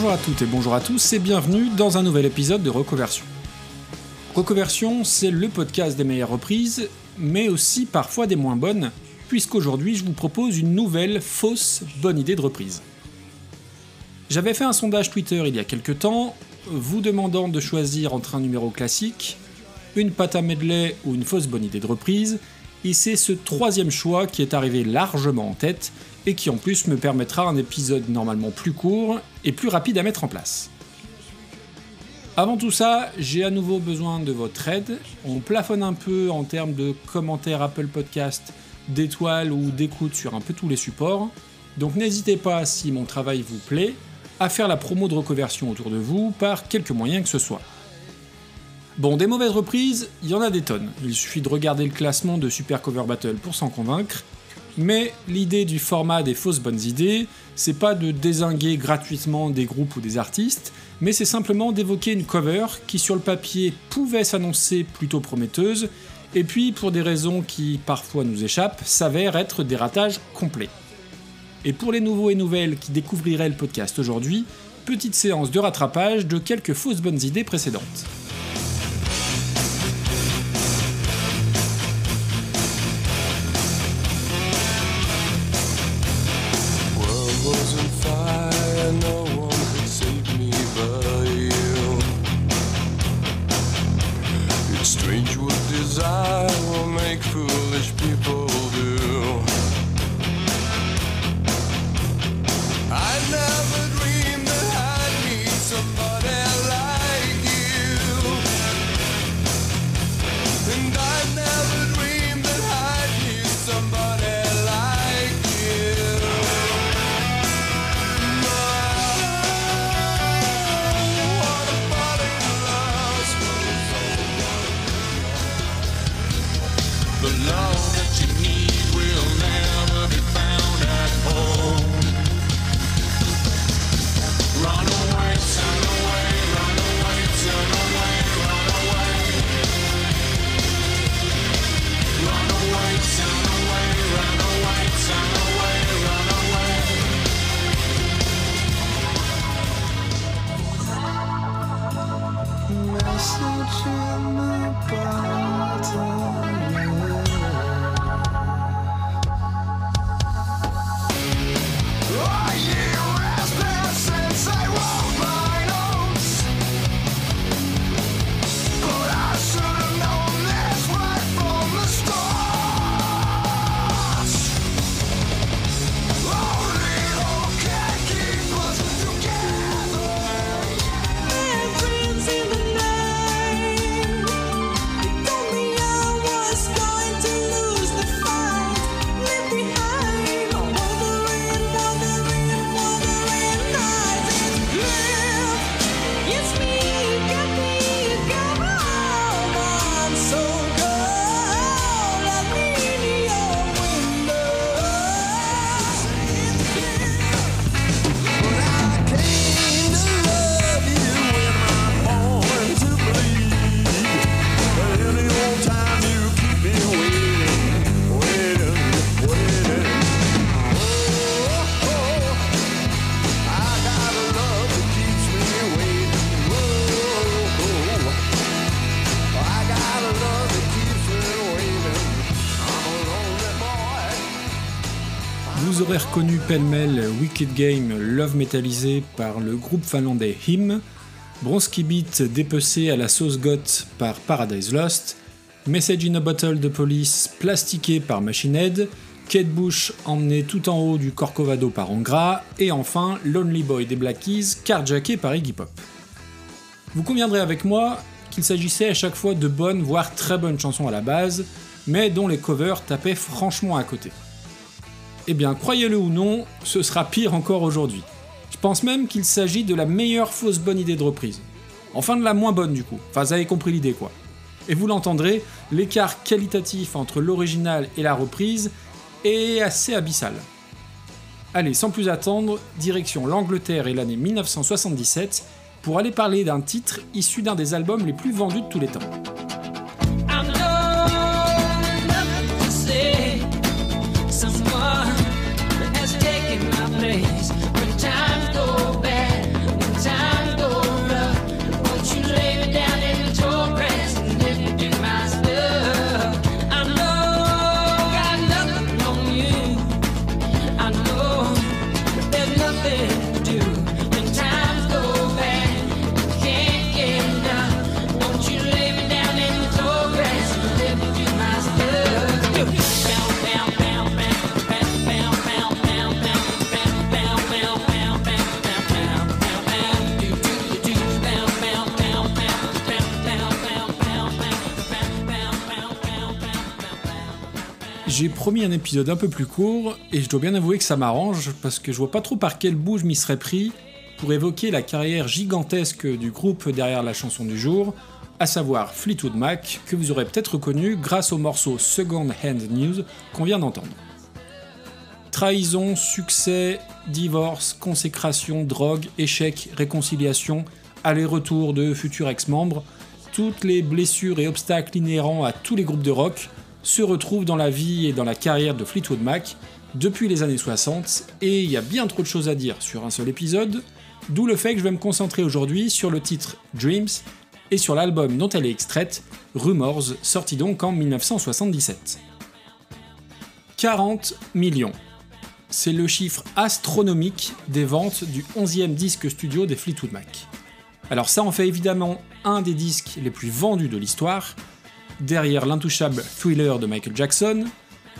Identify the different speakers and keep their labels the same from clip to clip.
Speaker 1: Bonjour à toutes et bonjour à tous et bienvenue dans un nouvel épisode de Reconversion. Reconversion, c'est le podcast des meilleures reprises, mais aussi parfois des moins bonnes, puisqu'aujourd'hui je vous propose une nouvelle fausse bonne idée de reprise. J'avais fait un sondage Twitter il y a quelques temps, vous demandant de choisir entre un numéro classique, une pâte à medley ou une fausse bonne idée de reprise, et c'est ce troisième choix qui est arrivé largement en tête et qui en plus me permettra un épisode normalement plus court et plus rapide à mettre en place. Avant tout ça, j'ai à nouveau besoin de votre aide. On plafonne un peu en termes de commentaires Apple Podcast, d'étoiles ou d'écoute sur un peu tous les supports. Donc n'hésitez pas, si mon travail vous plaît, à faire la promo de reconversion autour de vous par quelque moyen que ce soit. Bon, des mauvaises reprises, il y en a des tonnes. Il suffit de regarder le classement de Super Cover Battle pour s'en convaincre. Mais l'idée du format des fausses bonnes idées, c'est pas de désinguer gratuitement des groupes ou des artistes, mais c'est simplement d'évoquer une cover qui sur le papier pouvait s'annoncer plutôt prometteuse, et puis pour des raisons qui parfois nous échappent, s'avère être des ratages complets. Et pour les nouveaux et nouvelles qui découvriraient le podcast aujourd'hui, petite séance de rattrapage de quelques fausses bonnes idées précédentes. Pêle-mêle Wicked Game Love métallisé par le groupe finlandais Him, Bronski Beat dépecé à la sauce goth par Paradise Lost, Message in a Bottle de Police plastiqué par Machine Head, Kate Bush emmené tout en haut du Corcovado par Angra, et enfin Lonely Boy des Black Keys carjacké par Iggy Pop. Vous conviendrez avec moi qu'il s'agissait à chaque fois de bonnes voire très bonnes chansons à la base, mais dont les covers tapaient franchement à côté. Eh bien, croyez-le ou non, ce sera pire encore aujourd'hui. Je pense même qu'il s'agit de la meilleure fausse bonne idée de reprise. Enfin, de la moins bonne du coup. Enfin, vous avez compris l'idée quoi. Et vous l'entendrez, l'écart qualitatif entre l'original et la reprise est assez abyssal. Allez, sans plus attendre, direction l'Angleterre et l'année 1977 pour aller parler d'un titre issu d'un des albums les plus vendus de tous les temps. Promis un épisode un peu plus court et je dois bien avouer que ça m'arrange parce que je vois pas trop par quel bout je m'y serais pris pour évoquer la carrière gigantesque du groupe derrière la chanson du jour, à savoir Fleetwood Mac, que vous aurez peut-être reconnu grâce au morceau Second Hand News qu'on vient d'entendre. Trahison, succès, divorce, consécration, drogue, échec, réconciliation, aller-retour de futurs ex-membres, toutes les blessures et obstacles inhérents à tous les groupes de rock se retrouvent dans la vie et dans la carrière de Fleetwood Mac depuis les années 60, et il y a bien trop de choses à dire sur un seul épisode, d'où le fait que je vais me concentrer aujourd'hui sur le titre Dreams et sur l'album dont elle est extraite, Rumors, sorti donc en 1977. 40 millions. C'est le chiffre astronomique des ventes du 11e disque studio des Fleetwood Mac. Alors ça en fait évidemment un des disques les plus vendus de l'histoire, derrière l'intouchable Thriller de Michael Jackson,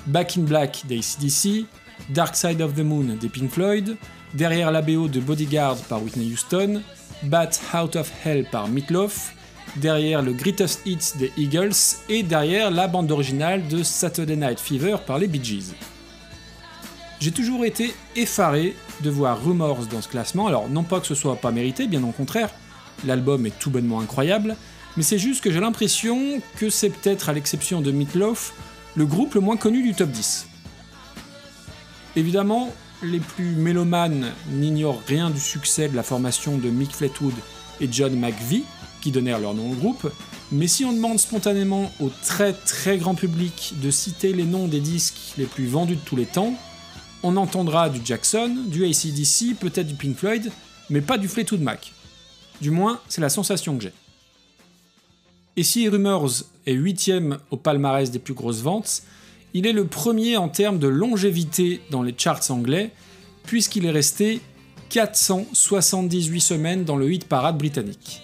Speaker 1: Back in Black d'ACDC, Dark Side of the Moon des Pink Floyd, derrière la BO de Bodyguard par Whitney Houston, Bat Out of Hell par Meatloaf, derrière le Greatest Hits des Eagles et derrière la bande originale de Saturday Night Fever par les Bee Gees. J'ai toujours été effaré de voir Rumors dans ce classement, alors non pas que ce soit pas mérité, bien au contraire, l'album est tout bonnement incroyable, mais c'est juste que j'ai l'impression que c'est peut-être, à l'exception de Meatloaf, le groupe le moins connu du top 10. Évidemment, les plus mélomanes n'ignorent rien du succès de la formation de Mick Fleetwood et John McVie, qui donnèrent leur nom au groupe, mais si on demande spontanément au très très grand public de citer les noms des disques les plus vendus de tous les temps, on entendra du Jackson, du ACDC, peut-être du Pink Floyd, mais pas du Fleetwood Mac. Du moins, c'est la sensation que j'ai. Et si Rumors est 8ème au palmarès des plus grosses ventes, il est le premier en termes de longévité dans les charts anglais, puisqu'il est resté 478 semaines dans le hit parade britannique.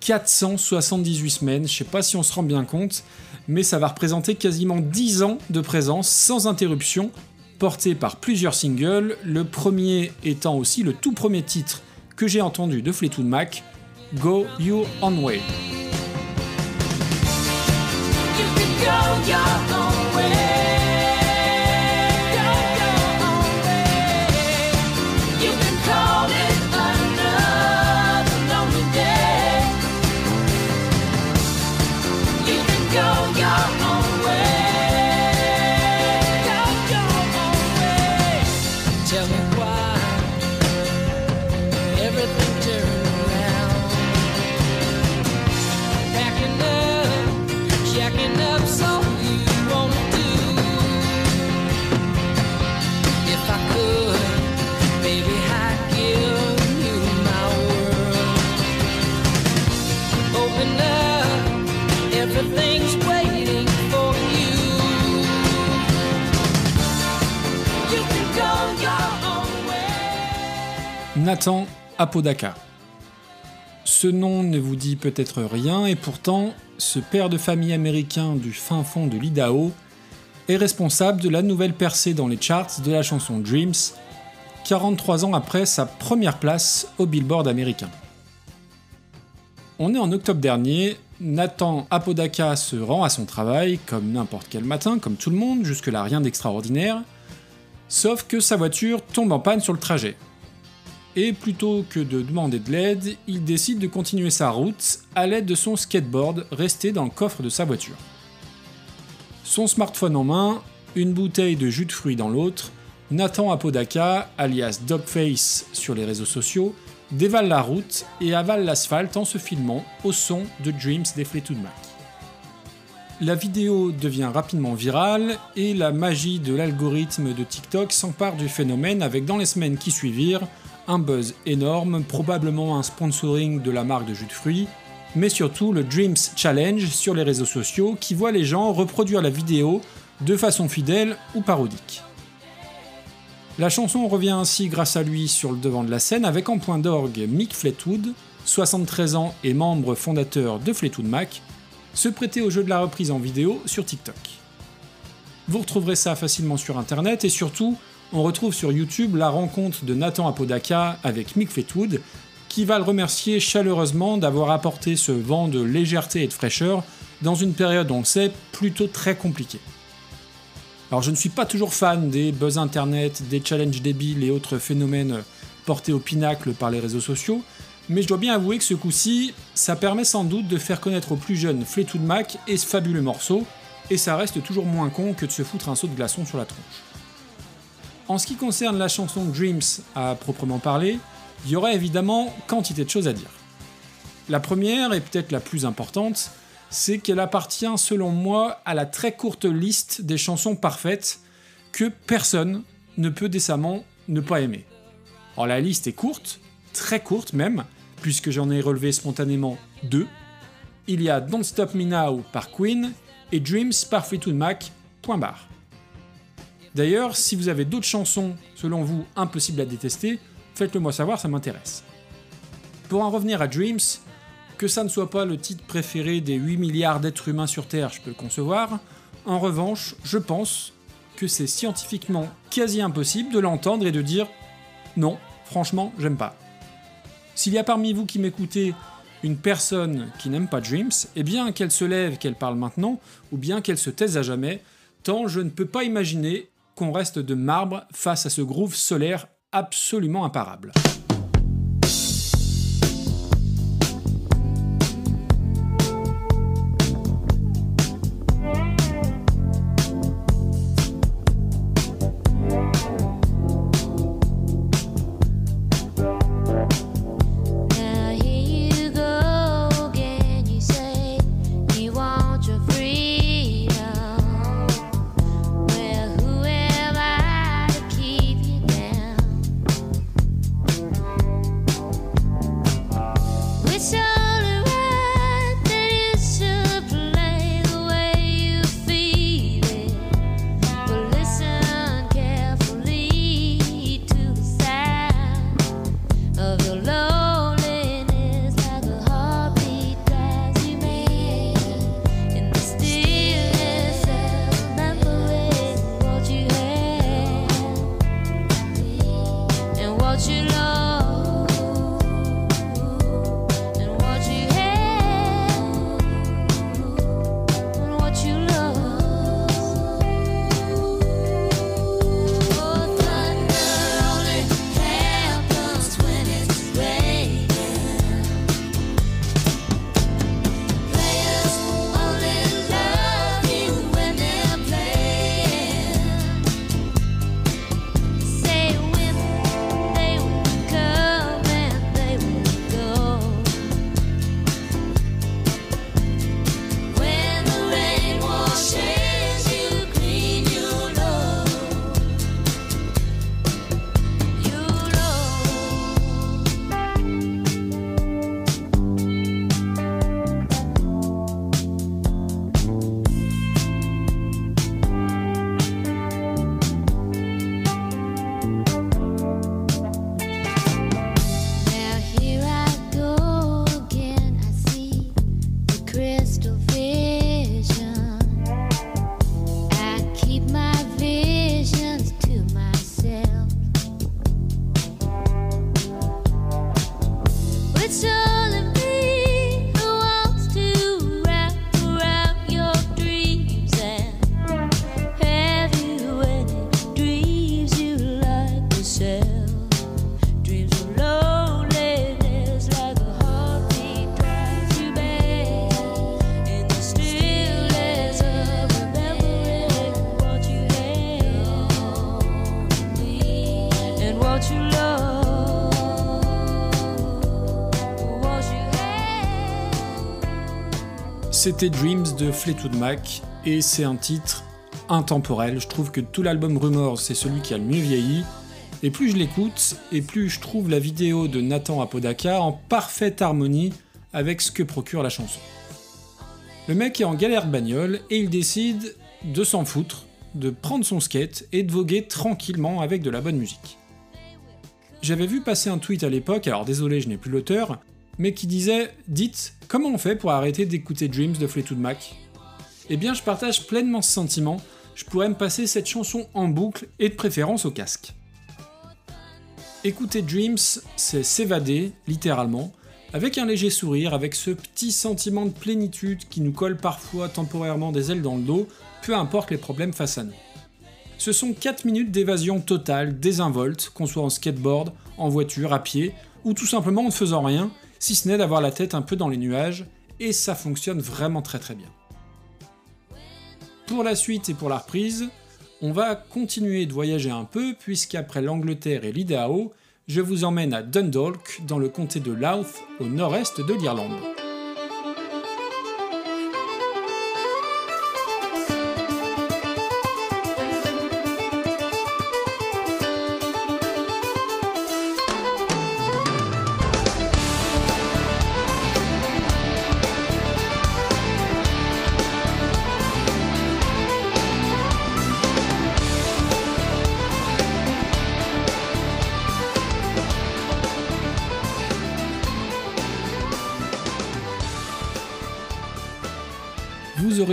Speaker 1: 478 semaines, je sais pas si on se rend bien compte, mais ça va représenter quasiment 10 ans de présence sans interruption, porté par plusieurs singles, le premier étant aussi le tout premier titre que j'ai entendu de Fleetwood Mac, Go Your Own Way.
Speaker 2: Go your own way.
Speaker 1: Nathan Apodaca. Ce nom ne vous dit peut-être rien et pourtant, ce père de famille américain du fin fond de l'Idaho est responsable de la nouvelle percée dans les charts de la chanson Dreams, 43 ans après sa première place au Billboard américain. On est en octobre dernier, Nathan Apodaca se rend à son travail comme n'importe quel matin, comme tout le monde, jusque-là rien d'extraordinaire, sauf que sa voiture tombe en panne sur le trajet. Et plutôt que de demander de l'aide, il décide de continuer sa route à l'aide de son skateboard resté dans le coffre de sa voiture. Son smartphone en main, une bouteille de jus de fruits dans l'autre, Nathan Apodaca, alias Dogface sur les réseaux sociaux, dévale la route et avale l'asphalte en se filmant au son de Dreams des Fleetwood Mac. La vidéo devient rapidement virale et la magie de l'algorithme de TikTok s'empare du phénomène avec dans les semaines qui suivirent un buzz énorme, probablement un sponsoring de la marque de jus de fruits, mais surtout le Dreams Challenge sur les réseaux sociaux qui voit les gens reproduire la vidéo de façon fidèle ou parodique. La chanson revient ainsi grâce à lui sur le devant de la scène avec en point d'orgue Mick Fleetwood, 73 ans et membre fondateur de Fleetwood Mac, se prêter au jeu de la reprise en vidéo sur TikTok. Vous retrouverez ça facilement sur internet et surtout, on retrouve sur YouTube la rencontre de Nathan Apodaca avec Mick Fleetwood, qui va le remercier chaleureusement d'avoir apporté ce vent de légèreté et de fraîcheur dans une période, on le sait, plutôt très compliquée. Alors je ne suis pas toujours fan des buzz internet, des challenges débiles et autres phénomènes portés au pinacle par les réseaux sociaux, mais je dois bien avouer que ce coup-ci, ça permet sans doute de faire connaître aux plus jeunes Fleetwood Mac et ce fabuleux morceau, et ça reste toujours moins con que de se foutre un saut de glaçon sur la tronche. En ce qui concerne la chanson Dreams à proprement parler, il y aurait évidemment quantité de choses à dire. La première, et peut-être la plus importante, c'est qu'elle appartient selon moi à la très courte liste des chansons parfaites que personne ne peut décemment ne pas aimer. Alors la liste est courte, très courte même, puisque j'en ai relevé spontanément deux. Il y a Don't Stop Me Now par Queen et Dreams par Fleetwood Mac. D'ailleurs, si vous avez d'autres chansons, selon vous, impossibles à détester, faites-le moi savoir, ça m'intéresse. Pour en revenir à Dreams, que ça ne soit pas le titre préféré des 8 milliards d'êtres humains sur Terre, je peux le concevoir. En revanche, je pense que c'est scientifiquement quasi impossible de l'entendre et de dire non, franchement, j'aime pas. S'il y a parmi vous qui m'écoutez une personne qui n'aime pas Dreams, eh bien qu'elle se lève, qu'elle parle maintenant, ou bien qu'elle se taise à jamais, tant je ne peux pas imaginer qu'on reste de marbre face à ce groove solaire absolument imparable. C'était Dreams de Fleetwood Mac et c'est un titre intemporel. Je trouve que tout l'album Rumors, c'est celui qui a le mieux vieilli. Et plus je l'écoute, et plus je trouve la vidéo de Nathan Apodaca en parfaite harmonie avec ce que procure la chanson. Le mec est en galère bagnole et il décide de s'en foutre, de prendre son skate et de voguer tranquillement avec de la bonne musique. J'avais vu passer un tweet à l'époque, alors désolé je n'ai plus l'auteur, mais qui disait Dites, comment on fait pour arrêter d'écouter Dreams de Fleetwood Mac? Eh bien, je partage pleinement ce sentiment, je pourrais me passer cette chanson en boucle et de préférence au casque. Écouter Dreams, c'est s'évader, littéralement, avec un léger sourire, avec ce petit sentiment de plénitude qui nous colle parfois temporairement des ailes dans le dos, peu importe les problèmes face. Ce sont 4 minutes d'évasion totale, désinvolte, qu'on soit en skateboard, en voiture, à pied, ou tout simplement en ne faisant rien, si ce n'est d'avoir la tête un peu dans les nuages, et ça fonctionne vraiment très très bien. Pour la suite et pour la reprise, on va continuer de voyager un peu, puisqu'après l'Angleterre et l'Idaho, je vous emmène à Dundalk, dans le comté de Louth, au nord-est de l'Irlande.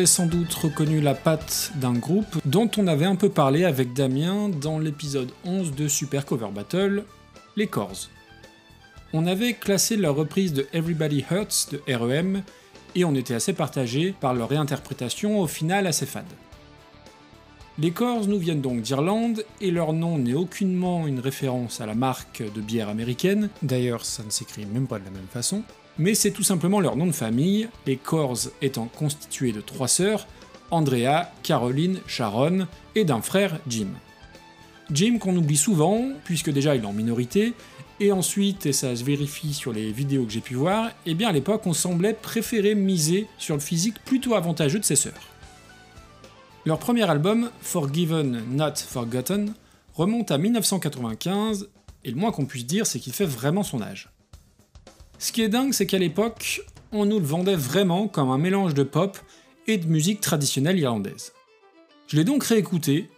Speaker 1: Sans doute reconnu la patte d'un groupe dont on avait un peu parlé avec Damien dans l'épisode 11 de Super Cover Battle, les Corrs. On avait classé leur reprise de Everybody Hurts de REM et on était assez partagé par leur réinterprétation au final assez fade. Les Corrs nous viennent donc d'Irlande et leur nom n'est aucunement une référence à la marque de bière américaine, d'ailleurs ça ne s'écrit même pas de la même façon, mais c'est tout simplement leur nom de famille, les Corrs étant constitués de trois sœurs, Andrea, Caroline, Sharon, et d'un frère, Jim. Jim qu'on oublie souvent, puisque déjà il est en minorité, et ensuite, et ça se vérifie sur les vidéos que j'ai pu voir, et bien à l'époque on semblait préférer miser sur le physique plutôt avantageux de ses sœurs. Leur premier album, Forgiven Not Forgotten, remonte à 1995, et le moins qu'on puisse dire c'est qu'il fait vraiment son âge. Ce qui est dingue, c'est qu'à l'époque, on nous le vendait vraiment comme un mélange de pop et de musique traditionnelle irlandaise. Je l'ai donc réécouté,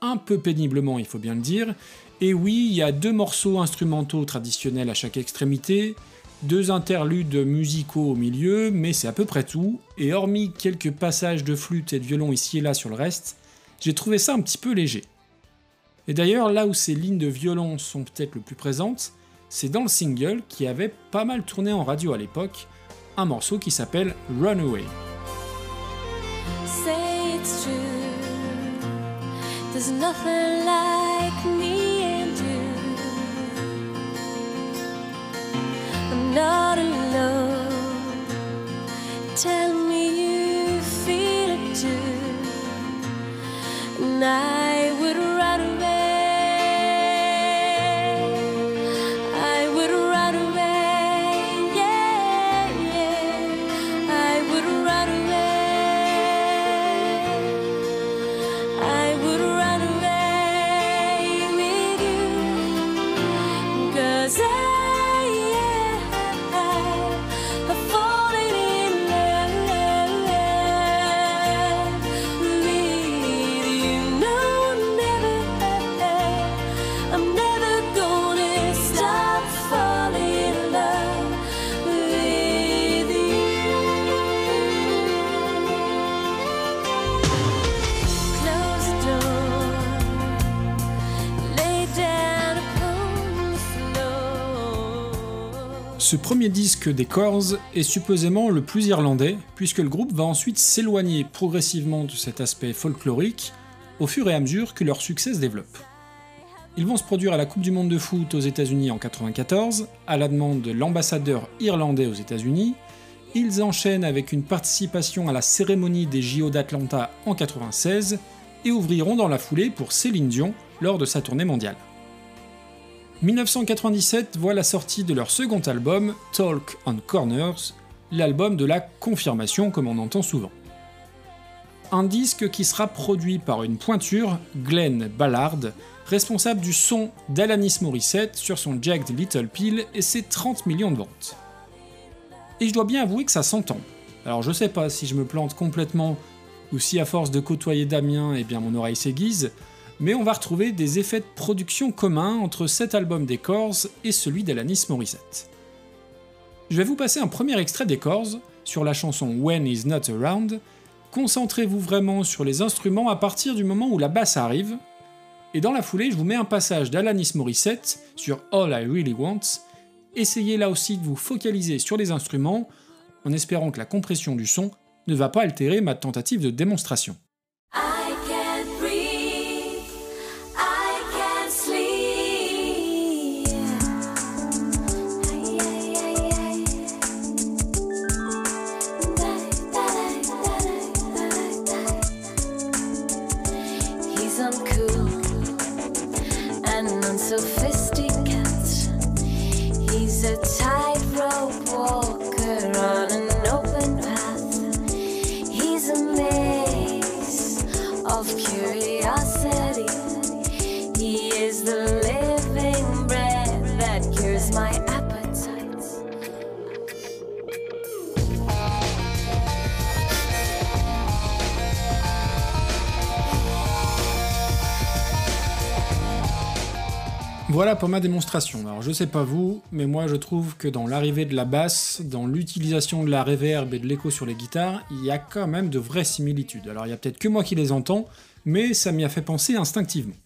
Speaker 1: un peu péniblement il faut bien le dire, et oui, il y a deux morceaux instrumentaux traditionnels à chaque extrémité, deux interludes musicaux au milieu, mais c'est à peu près tout, et hormis quelques passages de flûte et de violon ici et là sur le reste, j'ai trouvé ça un petit peu léger. Et d'ailleurs, là où ces lignes de violon sont peut-être le plus présentes, c'est dans le single qui avait pas mal tourné en radio à l'époque, un morceau qui s'appelle Runaway.
Speaker 3: not alone. Tell me you feel too.
Speaker 1: Ce premier disque des Corrs est supposément le plus irlandais, puisque le groupe va ensuite s'éloigner progressivement de cet aspect folklorique au fur et à mesure que leur succès se développe. Ils vont se produire à la Coupe du Monde de foot aux États-Unis en 94, à la demande de l'ambassadeur irlandais aux États-Unis. Ils enchaînent avec une participation à la cérémonie des JO d'Atlanta en 96 et ouvriront dans la foulée pour Céline Dion lors de sa tournée mondiale. 1997 voit la sortie de leur second album, Talk on Corners, l'album de la confirmation comme on entend souvent. Un disque qui sera produit par une pointure, Glenn Ballard, responsable du son d'Alanis Morissette sur son Jagged Little Pill et ses 30 millions de ventes. Et je dois bien avouer que ça s'entend. Alors je sais pas si je me plante complètement ou si à force de côtoyer Damien, eh bien mon oreille s'aiguise, mais on va retrouver des effets de production communs entre cet album des Corrs et celui d'Alanis Morissette. Je vais vous passer un premier extrait des Corrs sur la chanson When He's Not Around. Concentrez-vous vraiment sur les instruments à partir du moment où la basse arrive. Et dans la foulée, je vous mets un passage d'Alanis Morissette sur All I Really Want. Essayez là aussi de vous focaliser sur les instruments en espérant que la compression du son ne va pas altérer ma tentative de démonstration. Voilà pour ma démonstration. Alors je sais pas vous, mais moi je trouve que dans l'arrivée de la basse, dans l'utilisation de la reverb et de l'écho sur les guitares, il y a quand même de vraies similitudes. Alors il y a peut-être que moi qui les entends, mais ça m'y a fait penser instinctivement.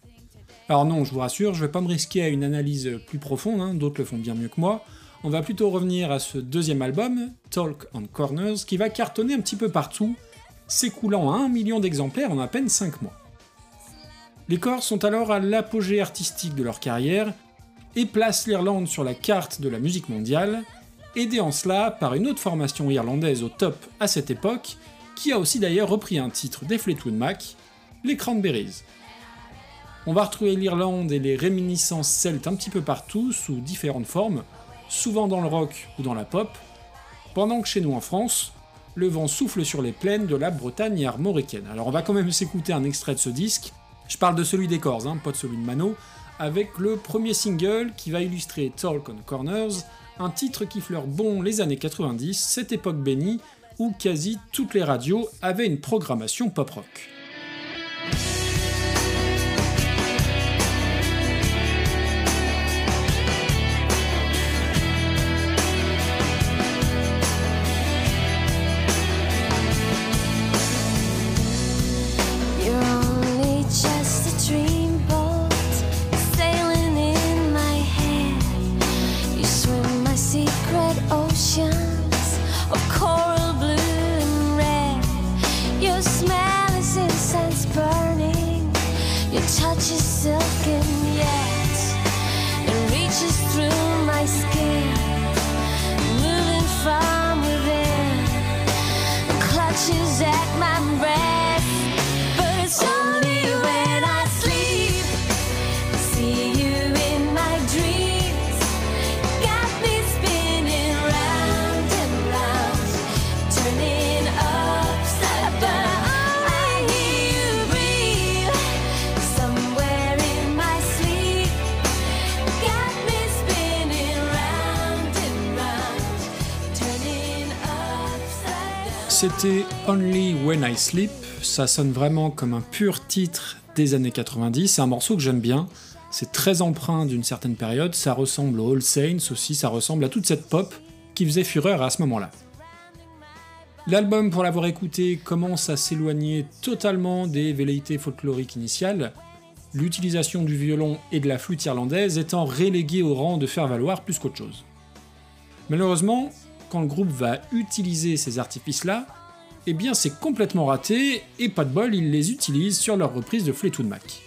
Speaker 1: Alors non, je vous rassure, je vais pas me risquer à une analyse plus profonde, hein, d'autres le font bien mieux que moi. On va plutôt revenir à ce deuxième album, Talk on Corners, qui va cartonner un petit peu partout, s'écoulant à un million d'exemplaires en à peine 5 mois. Les Corrs sont alors à l'apogée artistique de leur carrière et placent l'Irlande sur la carte de la musique mondiale, aidés en cela par une autre formation irlandaise au top à cette époque, qui a aussi d'ailleurs repris un titre des Fleetwood Mac, les Cranberries. On va retrouver l'Irlande et les réminiscences celtes un petit peu partout, sous différentes formes, souvent dans le rock ou dans la pop, pendant que chez nous en France, le vent souffle sur les plaines de la Bretagne armoricaine. Alors on va quand même s'écouter un extrait de ce disque, je parle de celui des Corrs, hein, pas de celui de Mano, avec le premier single qui va illustrer Talk on Corners, un titre qui fleure bon les années 90, cette époque bénie où quasi toutes les radios avaient une programmation pop-rock. C'était Only When I Sleep, ça sonne vraiment comme un pur titre des années 90, c'est un morceau que j'aime bien, c'est très empreint d'une certaine période, ça ressemble aux All Saints aussi, ça ressemble à toute cette pop qui faisait fureur à ce moment-là. L'album, pour l'avoir écouté, commence à s'éloigner totalement des velléités folkloriques initiales, l'utilisation du violon et de la flûte irlandaise étant reléguée au rang de faire valoir plus qu'autre chose. Malheureusement, quand le groupe va utiliser ces artifices-là, eh bien c'est complètement raté, et pas de bol, ils les utilisent sur leur reprise de Fleetwood Mac.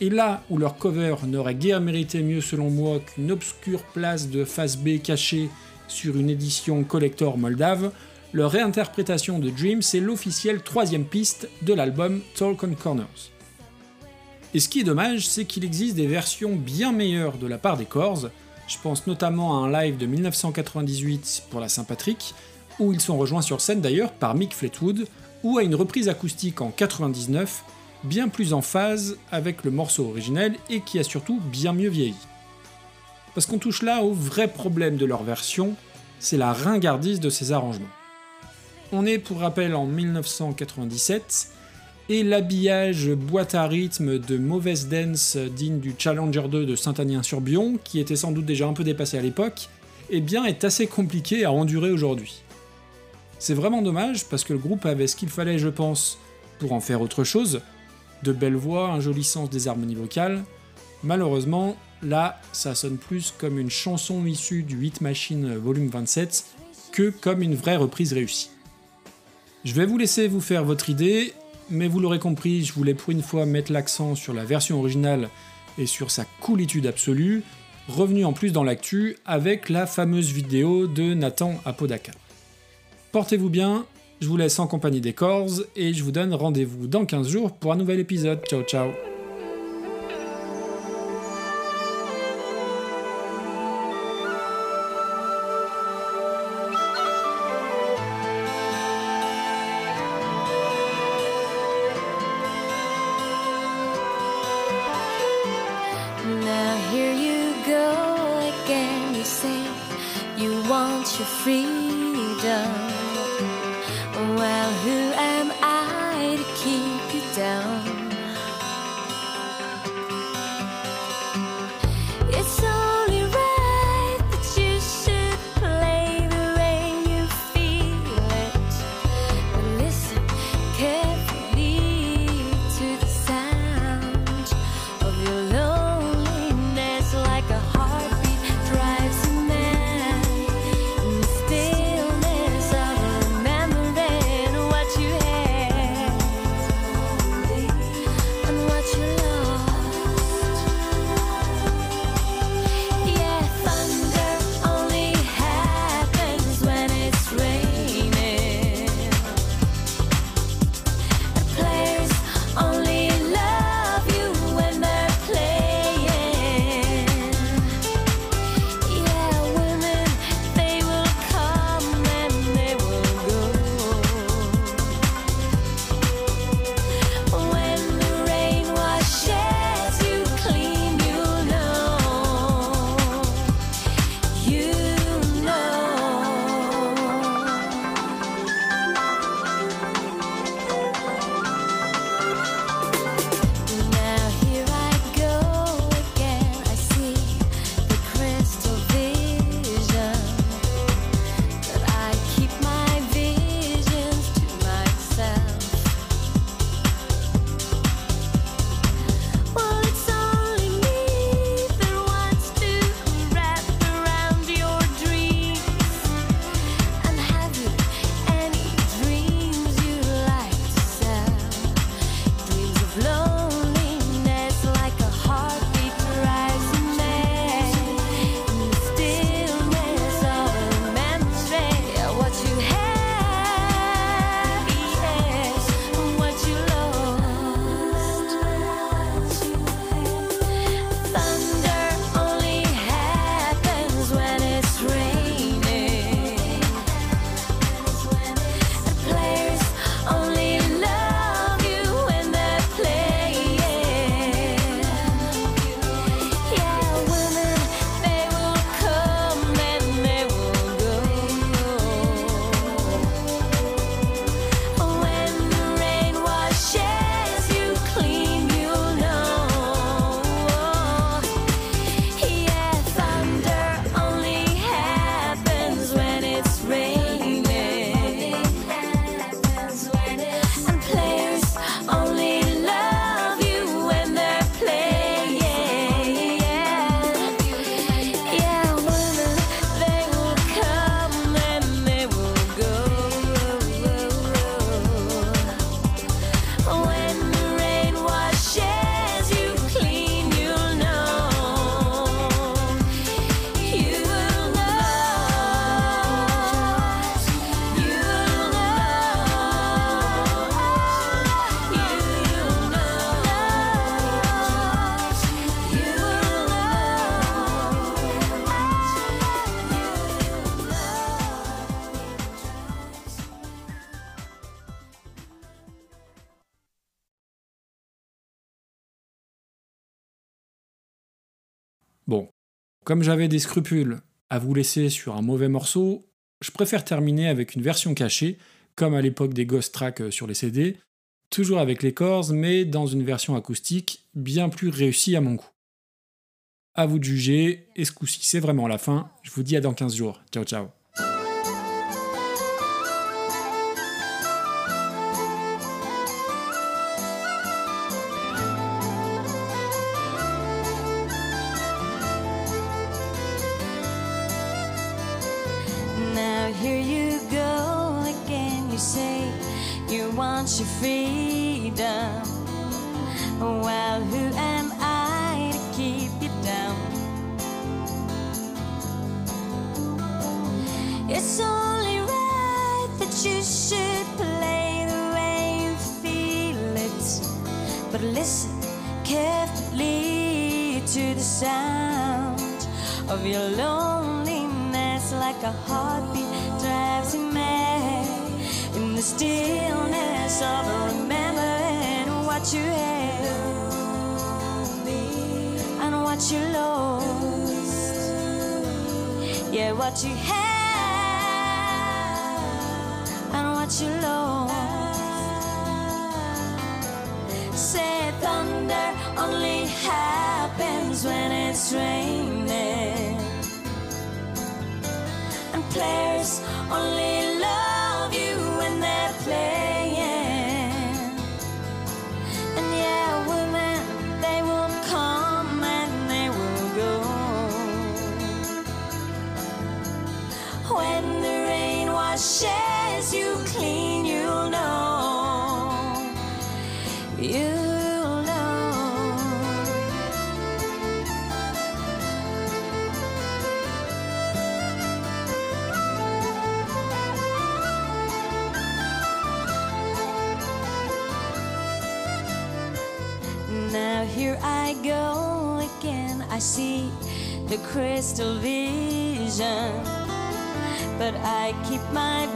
Speaker 1: Et là où leur cover n'aurait guère mérité mieux selon moi qu'une obscure place de face B cachée sur une édition collector moldave, leur réinterprétation de Dream c'est l'officielle troisième piste de l'album Talk on Corners. Et ce qui est dommage, c'est qu'il existe des versions bien meilleures de la part des Corrs, je pense notamment à un live de 1998 pour la Saint-Patrick, où ils sont rejoints sur scène d'ailleurs par Mick Fleetwood, ou à une reprise acoustique en 99, bien plus en phase avec le morceau originel et qui a surtout bien mieux vieilli. Parce qu'on touche là au vrai problème de leur version, c'est la ringardise de ces arrangements. On est pour rappel en 1997, et l'habillage boîte à rythme de mauvaise dance digne du Challenger 2 de Saint-Agnin-sur-Bion, qui était sans doute déjà un peu dépassé à l'époque, eh bien est assez compliqué à endurer aujourd'hui. C'est vraiment dommage parce que le groupe avait ce qu'il fallait, je pense, pour en faire autre chose, de belles voix, un joli sens des harmonies vocales. Malheureusement, là, ça sonne plus comme une chanson issue du Hit Machine Volume 27 que comme une vraie reprise réussie. Je vais vous laisser vous faire votre idée, mais vous l'aurez compris, je voulais pour une fois mettre l'accent sur la version originale et sur sa coolitude absolue, revenu en plus dans l'actu avec la fameuse vidéo de Nathan Apodaca. Portez-vous bien, je vous laisse en compagnie des Corrs et je vous donne rendez-vous dans 15 jours pour un nouvel épisode. Ciao ciao Bon, comme j'avais des scrupules à vous laisser sur un mauvais morceau, je préfère terminer avec une version cachée, comme à l'époque des Ghost Tracks euh, sur les CD, toujours avec les corps, mais dans une version acoustique bien plus réussie à mon goût. À vous de juger, et ce coup-ci c'est vraiment la fin, je vous dis à dans 15 jours. Ciao ciao
Speaker 3: It's only right that you should play the way you feel it. But listen carefully to the sound of your loneliness like a heartbeat drives you mad in the stillness of remembering what you had and what you lost yeah what you had what you say thunder only happens when it's raining and players only love you when they're playing. And yeah, women, they will come and they will go. When the rain washes you clean, you'll know. You'll know. Now here I go again. I see the crystal vision, but I keep my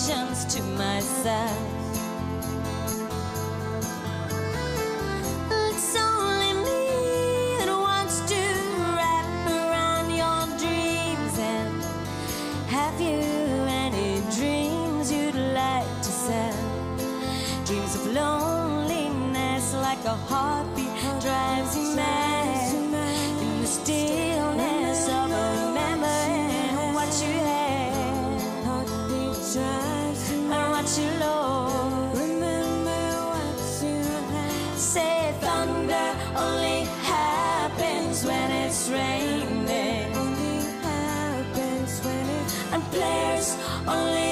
Speaker 3: visions to my side players only